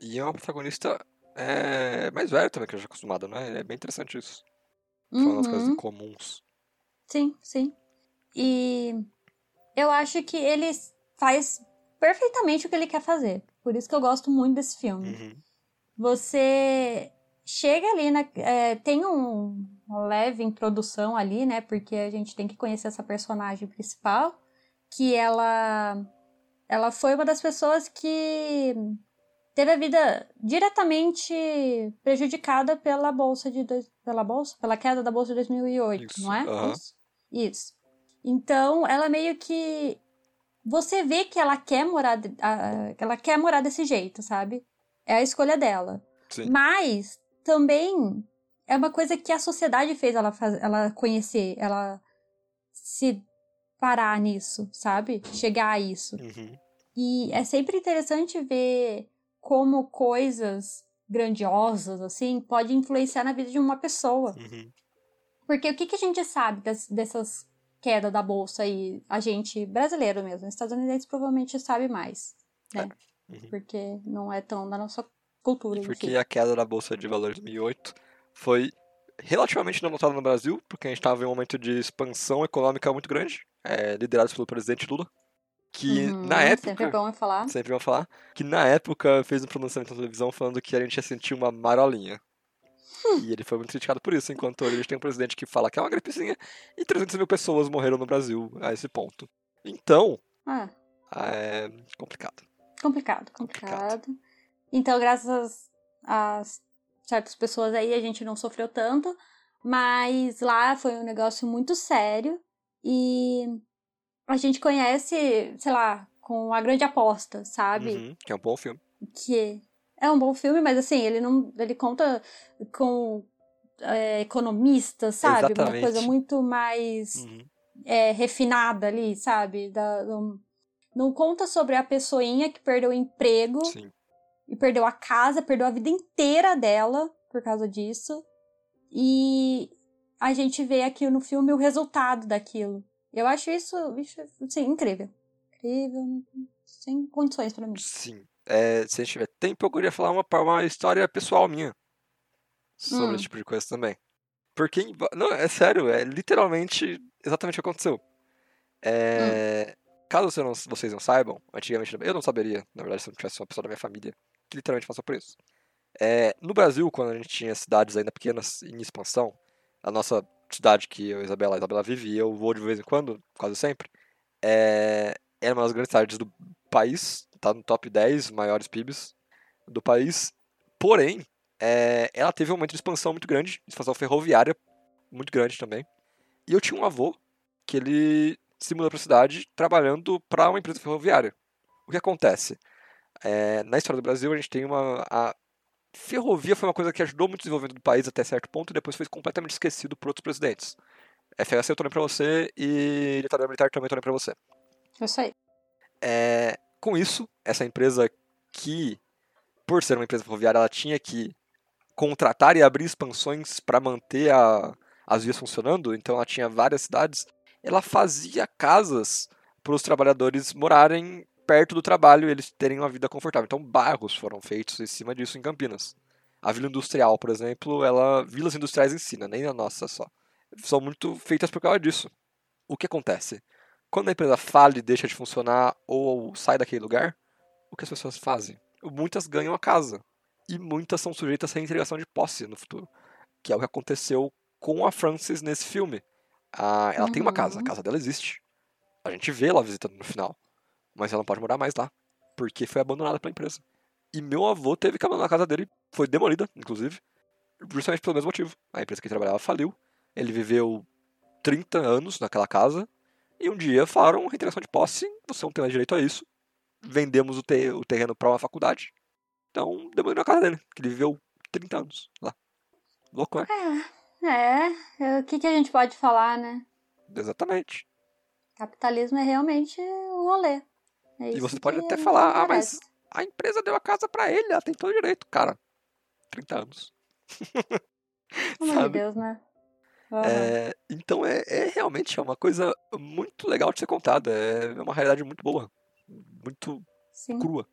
E é uma protagonista é, mais velha também, que eu já acostumada, né? É bem interessante isso. Falando das coisas
Uhum.
incomuns.
Sim, sim. E eu acho que ele faz perfeitamente o que ele quer fazer. Por isso que eu gosto muito desse filme.
Uhum.
Você chega ali, na, é, tem um, uma leve introdução ali, né? Porque a gente tem que conhecer essa personagem principal, que ela, ela foi uma das pessoas que teve a vida diretamente prejudicada pela bolsa de dois, pela bolsa, pela queda da bolsa de 2008,
Isso,
não é? Isso. Isso. Então, ela meio que você vê que ela quer morar, ela quer morar desse jeito, sabe? É a escolha dela.
Sim.
Mas também é uma coisa que a sociedade fez ela, faz, ela conhecer, ela se parar nisso, sabe? Chegar a isso.
Uhum.
E é sempre interessante ver como coisas grandiosas, assim, podem influenciar na vida de uma pessoa.
Uhum.
Porque o que, que a gente sabe das- dessas quedas da bolsa aí? A gente, brasileiro mesmo, estadunidense provavelmente sabe mais, né?
Uhum.
Porque não é tão da nossa cultura,
Porque
enfim.
a queda da Bolsa de Valores de 2008 foi relativamente não notada no Brasil, porque a gente estava em um momento de expansão econômica muito grande, é, liderados pelo presidente Lula, que
Uhum,
na época,
Sempre é bom falar.
sempre vão falar, que na época fez um pronunciamento na televisão falando que a gente ia sentir uma marolinha. E ele foi muito criticado por isso, enquanto a gente tem um presidente que fala que é uma gripezinha e 300 mil pessoas morreram no Brasil a esse ponto. Então,
Ah,
é complicado.
Complicado, complicado. Então, graças a certas pessoas aí, a gente não sofreu tanto. Mas lá foi um negócio muito sério. E a gente conhece, sei lá, com a grande aposta, sabe?
Uhum, que é um bom filme.
que é um bom filme, mas assim, ele não. Ele conta com é, economistas, sabe? Uma
Exatamente.
coisa muito mais
Uhum.
é, refinada ali, sabe? Da, do- Não conta sobre a pessoinha que perdeu o emprego
Sim.
e perdeu a casa, perdeu a vida inteira dela por causa disso. E a gente vê aqui no filme o resultado daquilo. Eu acho isso, isso assim, incrível. Incrível, sem condições para mim.
Sim. É, se a gente tiver tempo, eu queria falar uma, uma história pessoal minha sobre
Hum.
esse tipo de coisa também. Porque, não, é sério, é literalmente exatamente o que aconteceu. É, Caso você não- vocês não saibam, antigamente eu não saberia, na verdade, se eu não tivesse uma pessoa da minha família que literalmente passou por isso. É, no Brasil, quando a gente tinha cidades ainda pequenas em expansão, a nossa cidade que eu a Isabela, a Isabela vive e eu vou de vez em quando, quase sempre, é, é uma das grandes cidades do país, tá no top 10 maiores PIBs do país. Porém, é, ela teve um aumento de expansão muito grande, expansão ferroviária muito grande também. E eu tinha um avô que ele se mudou para a cidade trabalhando para uma empresa ferroviária. O que acontece? É, na história do Brasil, a gente tem uma. A ferrovia foi uma coisa que ajudou muito o desenvolvimento do país até certo ponto e depois foi completamente esquecido por outros presidentes. FHC eu tô nem pra você e ditadura militar também tô nem pra você.
Isso aí.
É, com isso, essa empresa que, por ser uma empresa ferroviária, ela tinha que contratar e abrir expansões para manter a- as vias funcionando, então ela tinha várias cidades, ela fazia casas para os trabalhadores morarem perto do trabalho e eles terem uma vida confortável. Então bairros foram feitos em cima disso em Campinas. A Vila Industrial, por exemplo, ela vilas industriais em si, né, nem a nossa só. São muito feitas por causa disso. O que acontece? Quando a empresa falha e deixa de funcionar ou sai daquele lugar, o que as pessoas fazem? Muitas ganham a casa. E muitas são sujeitas à entregação de posse no futuro. Que é o que aconteceu com a Frances nesse filme. Ah, ela tem uma casa, a
Uhum.
casa dela existe. A gente vê ela visitando no final. Mas ela não pode morar mais lá. Porque foi abandonada pela empresa. E meu avô teve que abandonar a casa dele. Foi demolida, inclusive. Justamente pelo mesmo motivo. A empresa que ele trabalhava faliu. Ele viveu 30 anos naquela casa. E um dia falaram reintegração de posse, você não tem mais direito a isso. Vendemos o, te- o terreno para uma faculdade. Então, demoliram a casa dele, que ele viveu 30 anos lá. Louco, né?
É, é, o que, que a gente pode falar, né?
Exatamente.
Capitalismo é realmente um rolê. É
E você pode até falar, ah, mas a empresa deu a casa para ele, ela tem todo direito. Cara, 30 anos.
Pelo amor de
sabe?
Deus, né?
É, então é, é realmente é uma coisa muito legal de ser contada. É uma realidade muito boa. Muito
Sim.
crua.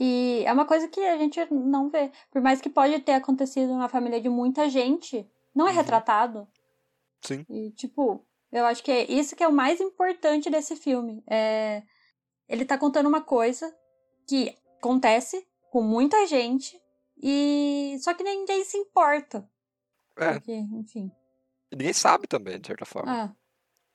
E é uma coisa que a gente não vê. Por mais que pode ter acontecido na família de muita gente, não é
Uhum.
retratado.
Sim.
E, tipo, eu acho que é isso que é o mais importante desse filme. É... Ele tá contando uma coisa que acontece com muita gente e só que ninguém se importa.
É,
Porque, enfim.
ninguém sabe também, de certa forma.
Ah.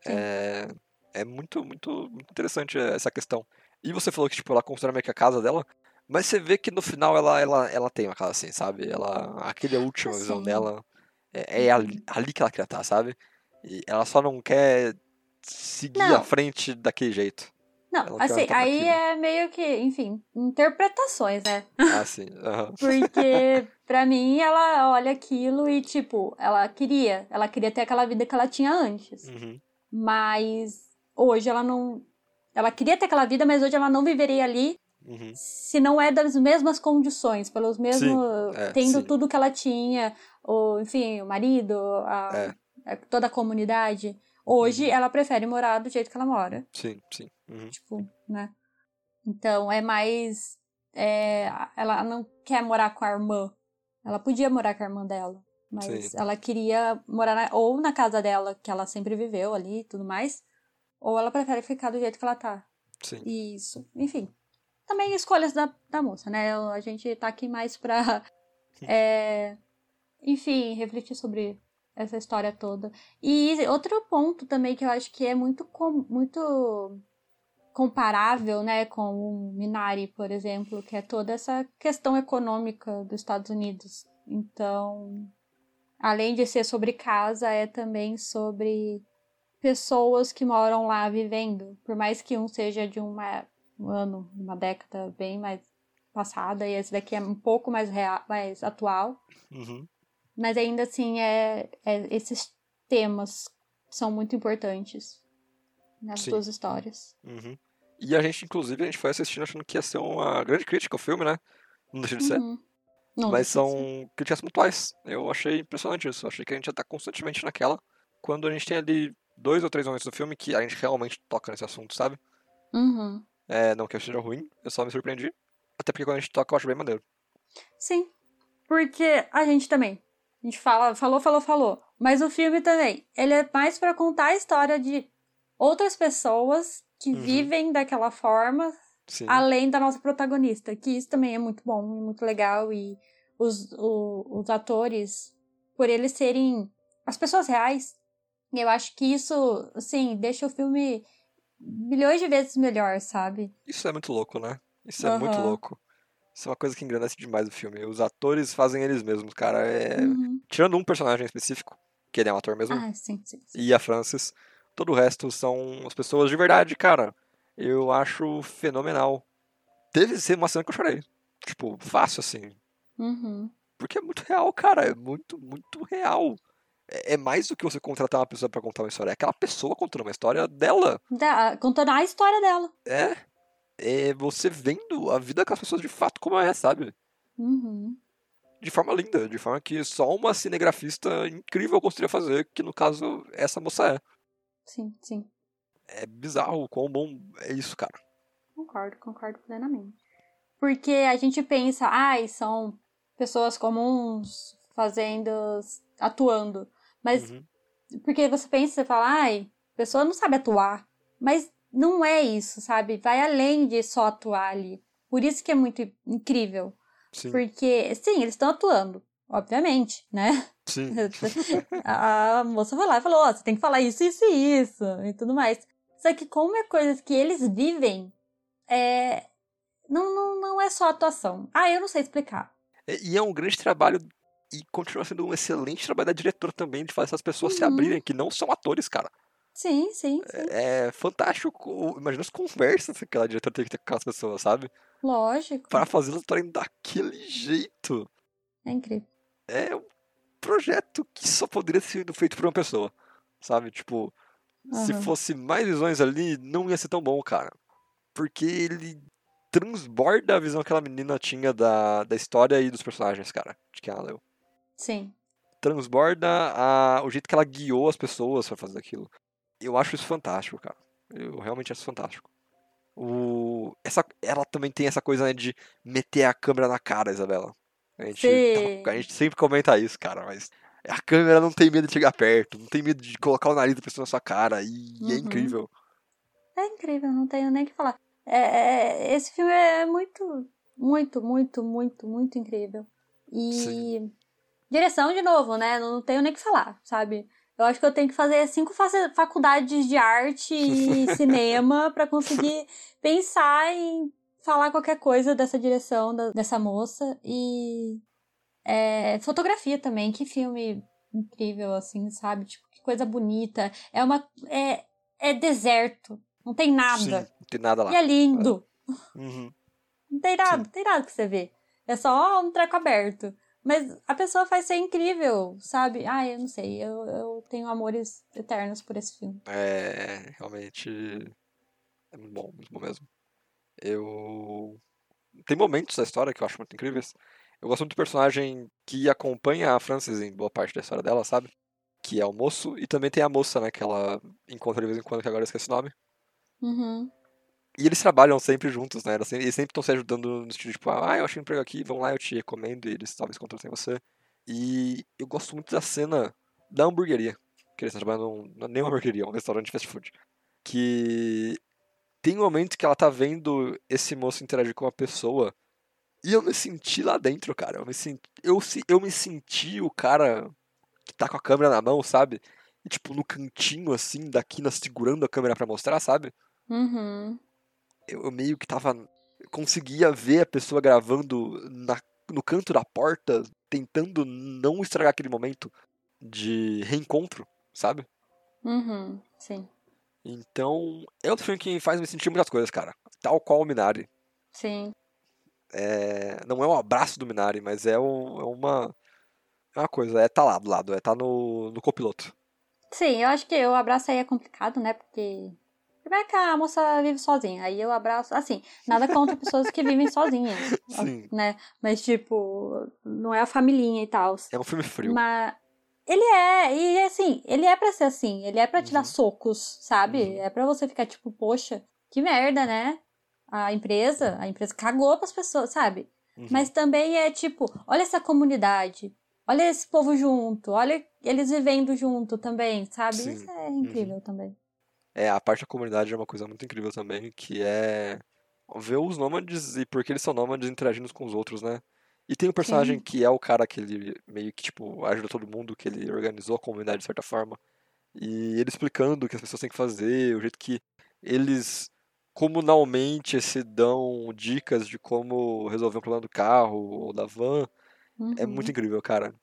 É, é muito, muito, interessante essa questão. E você falou que, tipo, ela constrói meio que a casa dela, mas você vê que no final ela, ela, ela tem uma casa assim, sabe? Ela, aquele é a última visão
Assim.
dela, é, é ali, ali que ela queria estar, sabe? E ela só não quer seguir
Não.
à frente daquele jeito.
Não,
ela quer
assim, aí é meio que, enfim, interpretações, né?
Ah, sim. aham.
Porque, pra mim, ela olha aquilo e, tipo, ela queria. Ela queria ter aquela vida que ela tinha antes.
Uhum.
Mas hoje ela não. Ela queria ter aquela vida, mas hoje ela não viveria ali
Uhum.
se não é das mesmas condições, pelos mesmos.
é,
tendo
sim.
tudo que ela tinha, o, enfim, o marido, a,
É.
a- toda a comunidade. Hoje
Uhum.
ela prefere morar do jeito que ela mora.
Sim, sim. Uhum.
Tipo, né? Então é mais. é, ela não quer morar com a irmã. Ela podia morar com a irmã dela. Mas
Sim.
ela queria morar na- ou na casa dela, que ela sempre viveu ali e tudo mais. Ou ela prefere ficar do jeito que ela tá.
Sim.
Isso. Enfim. Também escolhas da, da moça, né? A gente tá aqui mais pra. é, enfim, refletir sobre essa história toda. E outro ponto também que eu acho que é muito, com- muito comparável, né, com o Minari, por exemplo, que é toda essa questão econômica dos Estados Unidos. Então, além de ser sobre casa, é também sobre pessoas que moram lá vivendo, por mais que um seja de uma, um ano, uma década bem mais passada, e esse daqui é um pouco mais, real, mais atual,
Uhum.
Mas ainda assim é, é- esses temas são muito importantes nas
Sim.
duas histórias.
Uhum. E a gente, inclusive, a gente foi assistindo achando que ia ser uma grande crítica ao filme, né? Não deixa de ser.
Uhum. Não,
Mas
ser.
são críticas pontuais. Eu achei impressionante isso. Eu achei que a gente ia estar constantemente naquela. Quando a gente tem ali dois ou três momentos do filme que a gente realmente toca nesse assunto, sabe?
Uhum.
É, não que eu seja ruim, eu só me surpreendi. Até porque quando a gente toca eu acho bem maneiro.
Sim. Porque a gente também. A gente fala, falou, falou, falou. Mas o filme também, ele é mais pra contar a história de outras pessoas que
Uhum.
vivem daquela forma,
Sim.
além da nossa protagonista. Que isso também é muito bom e muito legal. E os, o- os atores, por eles serem as pessoas reais, eu acho que isso, assim, deixa o filme milhões de vezes melhor, sabe?
Isso é muito louco, né? Isso é muito
Aham.
louco. Isso é uma coisa que engrandece demais o filme. Os atores fazem eles mesmos, cara. É...
Uhum.
Tirando um personagem específico, que ele é um ator mesmo,
Ah, sim, sim. sim.
e a Frances, todo o resto são as pessoas de verdade, cara. Eu acho fenomenal. Teve ser uma cena que eu chorei. Tipo, fácil assim.
Uhum.
Porque é muito real, cara. É muito, muito real. É é mais do que você contratar uma pessoa pra contar uma história. É aquela pessoa contando uma história dela.
Da- contando a história dela.
É. É você vendo a vida com as pessoas de fato como é, sabe?
Uhum.
De forma linda, de forma que só uma cinegrafista incrível conseguiria fazer, que no caso essa moça é.
Sim, sim.
É bizarro o quão bom é isso, cara.
Concordo, concordo plenamente. Porque a gente pensa, ai, são pessoas comuns fazendo, atuando. Mas
Uhum.
porque você pensa, você fala, ai, a pessoa não sabe atuar. Mas não é isso, sabe? Vai além de só atuar ali. Por isso que é muito incrível.
Sim,
Porque, sim, eles estão atuando, obviamente, né?
sim.
a, moça foi lá e falou: Ó, você tem que falar isso, isso e isso, e tudo mais. Só que, como é coisas que eles vivem, é. Não, não, não é só atuação. Ah, eu não sei explicar.
E e é um grande trabalho e continua sendo um excelente trabalho da diretora também de fazer essas pessoas se
Uhum.
abrirem, que não são atores, cara.
Sim, sim, sim.
É fantástico. o- Imagina as conversas que aquela diretora tem que ter com aquelas pessoas, sabe?
Lógico.
Para fazê-las estarem daquele jeito.
É incrível.
É um projeto que só poderia ter sido feito por uma pessoa, sabe? Tipo, se
Aham.
fosse mais visões ali, não ia ser tão bom, cara. Porque ele transborda a visão que aquela menina tinha da, da história e dos personagens, cara, de quem ela leu.
Sim.
Transborda a, o jeito que ela guiou as pessoas pra fazer aquilo. Eu acho isso fantástico, cara. Eu realmente acho isso fantástico. O, essa, ela também tem essa coisa né, de meter a câmera na cara, Isabela. A gente,
Sim.
a gente sempre comenta isso, cara, mas a câmera não tem medo de chegar perto, não tem medo de colocar o nariz da pessoa na sua cara, e é
Uhum.
incrível.
É incrível, não tenho nem o que falar. É, é- esse filme é muito, muito, muito, muito, muito incrível. E
Sim.
direção, de novo, né? Não tenho nem o que falar, sabe? Eu acho que eu tenho que fazer cinco fa- faculdades de arte e cinema pra conseguir pensar em falar qualquer coisa dessa direção, da- dessa moça. E é, fotografia também, que filme incrível, assim, sabe? Tipo, que coisa bonita. É uma. É, é deserto. Não tem nada.
Sim, não tem nada lá.
E é lindo.
Uhum.
Não tem nada,
Sim.
não tem nada que você vê. É só um treco aberto. Mas a pessoa faz ser incrível, sabe? Ah, eu não sei. Eu, eu tenho amores eternos por esse filme.
É, realmente é muito bom, muito bom mesmo. Eu tem momentos da história que eu acho muito incríveis. Eu gosto muito do personagem que acompanha a Frances em boa parte da história dela, sabe? Que é o moço e também tem a moça, né, que ela encontra de vez em quando, que agora eu esqueci o nome.
Uhum.
E eles trabalham sempre juntos, né? Eles sempre estão se ajudando no sentido, tipo, ah, eu achei um emprego aqui, vamos lá, eu te recomendo, e eles talvez contratem você. E eu gosto muito da cena da hamburgueria. Que eles estão trabalhando num, é nem uma hamburgueria, é um restaurante fast food. Que tem um momento que ela tá vendo esse moço interagir com uma pessoa. E eu me senti lá dentro, cara. Eu me senti, eu, eu me senti o cara que tá com a câmera na mão, sabe? E, tipo, no cantinho, assim, da quina, segurando a câmera pra mostrar, sabe?
Uhum.
Eu meio que tava. conseguia ver a pessoa gravando na, no canto da porta, tentando não estragar aquele momento de reencontro, sabe?
Uhum. Sim.
Então, é outro filme que faz me sentir muitas coisas, cara. Tal qual o Minari.
Sim.
É, não é um abraço do Minari, mas é, um- é uma. É uma coisa, é tá lá do lado, é tá no, no copiloto.
Sim, eu acho que o abraço aí é complicado, né? Porque Primeiro que a moça vive sozinha, aí eu abraço. Assim, nada contra pessoas que vivem sozinhas,
Sim.
né? Mas, tipo, não é a familhinha e tal.
É um filme frio.
Mas ele é, e assim, ele é pra ser assim, ele é pra te dar
Uhum.
socos, sabe?
Uhum.
É pra você ficar tipo, poxa, que merda, né? A empresa, a empresa cagou pras pessoas, sabe?
Uhum.
Mas também é tipo, olha essa comunidade, olha esse povo junto, olha eles vivendo junto também, sabe?
Sim.
Isso é incrível também.
É, a parte da comunidade é uma coisa muito incrível também, que é ver os nômades e por que eles são nômades interagindo uns com os outros, né? E tem um personagem
Sim.
que é o cara que ele meio que, tipo, ajuda todo mundo, que ele organizou a comunidade de certa forma. E ele explicando o que as pessoas têm que fazer, o jeito que eles comunalmente se dão dicas de como resolver um problema do carro ou da van. É
Uhum.
muito incrível, cara.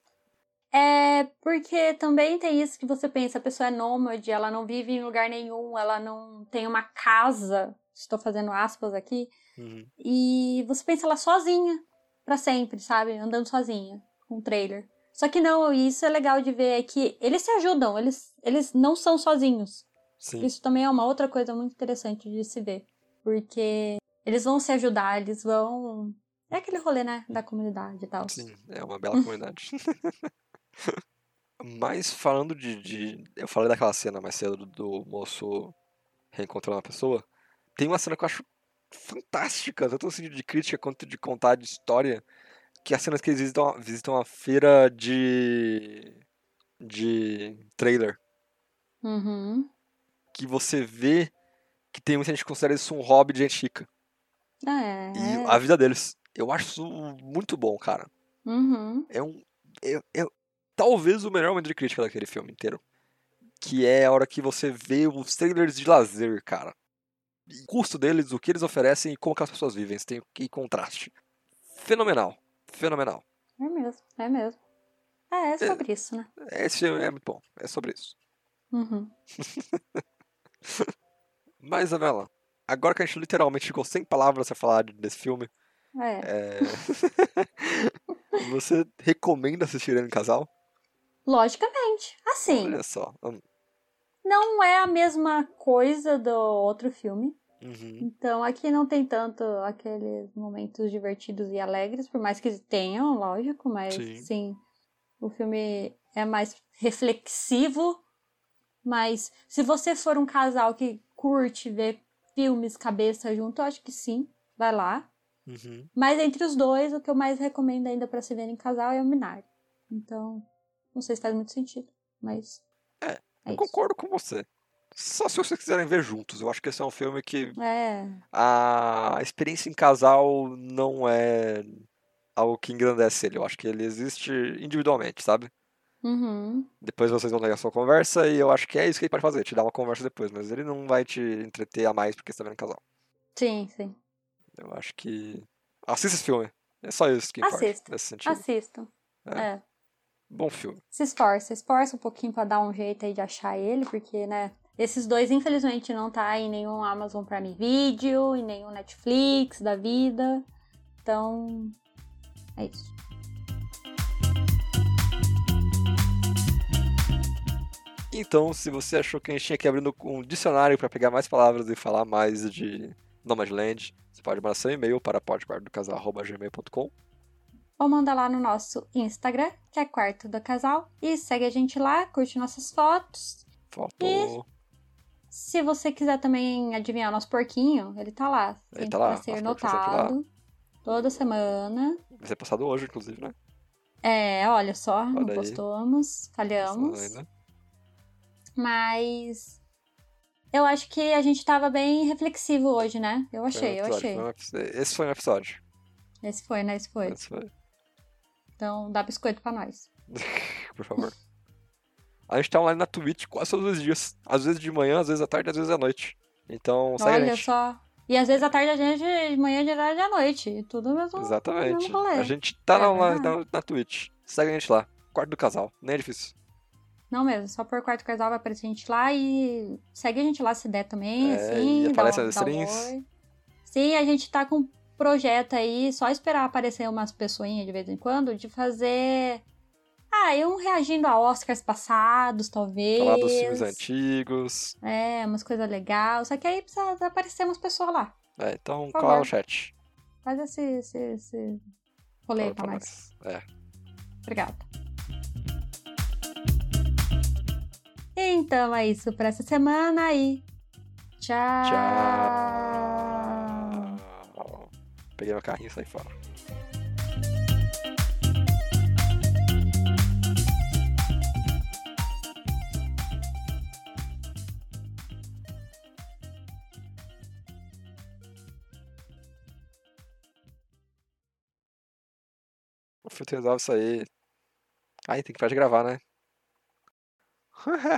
É porque também tem isso que você pensa, a pessoa é nômade, ela não vive em lugar nenhum, ela não tem uma casa, estou fazendo aspas aqui,
Uhum.
e você pensa ela sozinha pra sempre, sabe? Andando sozinha, com um trailer. Só que não, e isso é legal de ver, é que eles se ajudam, eles, eles não são sozinhos.
Sim.
Isso também é uma outra coisa muito interessante de se ver, porque eles vão se ajudar, eles vão... É aquele rolê, né, da comunidade e tal.
Sim, é uma bela comunidade. Mas falando de, de- Eu falei daquela cena mais cedo do, do moço reencontrando uma pessoa. Tem uma cena que eu acho fantástica, tanto no sentido de crítica quanto de contar de história. Que é a cena que eles visitam, visitam a feira de. de trailer.
Uhum.
Que você vê que tem muita gente que considera isso um hobby de gente rica.
É.
E a vida deles. Eu acho isso muito bom, cara.
Uhum.
é um. É, é talvez o melhor momento de crítica daquele filme inteiro. Que é a hora que você vê os trailers de lazer, cara. O custo deles, o que eles oferecem e como que as pessoas vivem. Você tem que contraste. Fenomenal. Fenomenal.
É mesmo, é mesmo. É, é sobre isso, né?
Esse filme é muito bom. É sobre isso.
Uhum.
Mas, Isabela, agora que a gente literalmente ficou sem palavras pra falar desse filme,
É.
é... você recomenda assistir ele em casal?
Logicamente. Assim,
Olha só. Hum,
não é a mesma coisa do outro filme.
Uhum.
Então aqui não tem tanto aqueles momentos divertidos e alegres, por mais que tenham, lógico, mas
Sim.
sim, o filme é mais reflexivo. Mas se você for um casal que curte ver filmes cabeça junto, eu acho que sim, vai lá.
Uhum.
Mas entre os dois, o que eu mais recomendo ainda pra se ver em casal é o Minari. Então, não sei se faz muito sentido, mas.
É,
é
Eu concordo com você. Só se vocês quiserem ver juntos. Eu acho que esse é um filme que
É,
a experiência em casal não é algo que engrandece ele. Eu acho que ele existe individualmente, sabe?
uhum,
Depois vocês vão ter a sua conversa e eu acho que é isso que ele pode fazer, te dar uma conversa depois, mas ele não vai te entreter a mais porque você tá vendo em casal.
sim, sim.
Eu acho que. Assista esse filme. É só isso que importa
Assista.
nesse sentido.
Assistam.
É.
É.
Bom filme.
Se esforça, esforça um pouquinho pra dar um jeito aí de achar ele, porque, né? Esses dois, infelizmente, não tá em nenhum Amazon Prime Video, em nenhum Netflix da vida. Então, é isso.
Então, se você achou que a gente tinha que abrir um dicionário para pegar mais palavras e falar mais de Nomadland, você pode mandar seu e-mail para podquartodocasal.gmail.com
Ou manda lá no nosso Instagram, que é Quarto do Casal, e segue a gente lá, curte nossas fotos.
Faltou.
Se você quiser também adivinhar nosso porquinho, ele tá lá.
Ele tá lá,
pra ser
sempre lá.
notado. Toda semana.
Vai ser passado hoje, inclusive, né?
É, olha só, não
Olha aí.
postamos, falhamos.
Ainda.
Mas eu acho que a gente tava bem reflexivo hoje, né? Eu
Foi um
achei, eu
episódio,
achei.
foi um Esse foi um episódio.
Esse foi, né? Esse foi.
Esse foi.
Então dá biscoito pra nós.
Por favor. A gente tá online na Twitch quase todos os dias. Às vezes de manhã, às vezes à tarde, às vezes à noite. Então, segue a
olha
gente.
só. E às vezes à tarde a gente, de manhã, de tarde à noite. Tudo mesmo.
Exatamente.
mesmo.
A gente tá
É
na, na, na, Twitch. Segue a gente lá. Quarto do casal. Nem é difícil.
Não mesmo, só por quarto casal vai aparecer a gente lá e segue a gente lá se der também,
É,
assim.
e aparece
um- um
streams.
oi. Sim, a gente tá com projeto aí, só esperar aparecer umas pessoinhas de vez em quando, de fazer Ah, e um reagindo a Oscars passados, talvez.
Falar dos filmes antigos.
É, umas coisas legais. Só que aí precisa aparecer umas pessoas lá.
É, então cola no chat.
Faz esse, esse, esse rolê
Fala
pra nós.
nós. É.
Obrigada. Então é isso pra essa semana aí. Tchau.
Tchau. Peguei meu carrinho e saí fora. O filtro resolve isso aí. Tem que parar de gravar, né?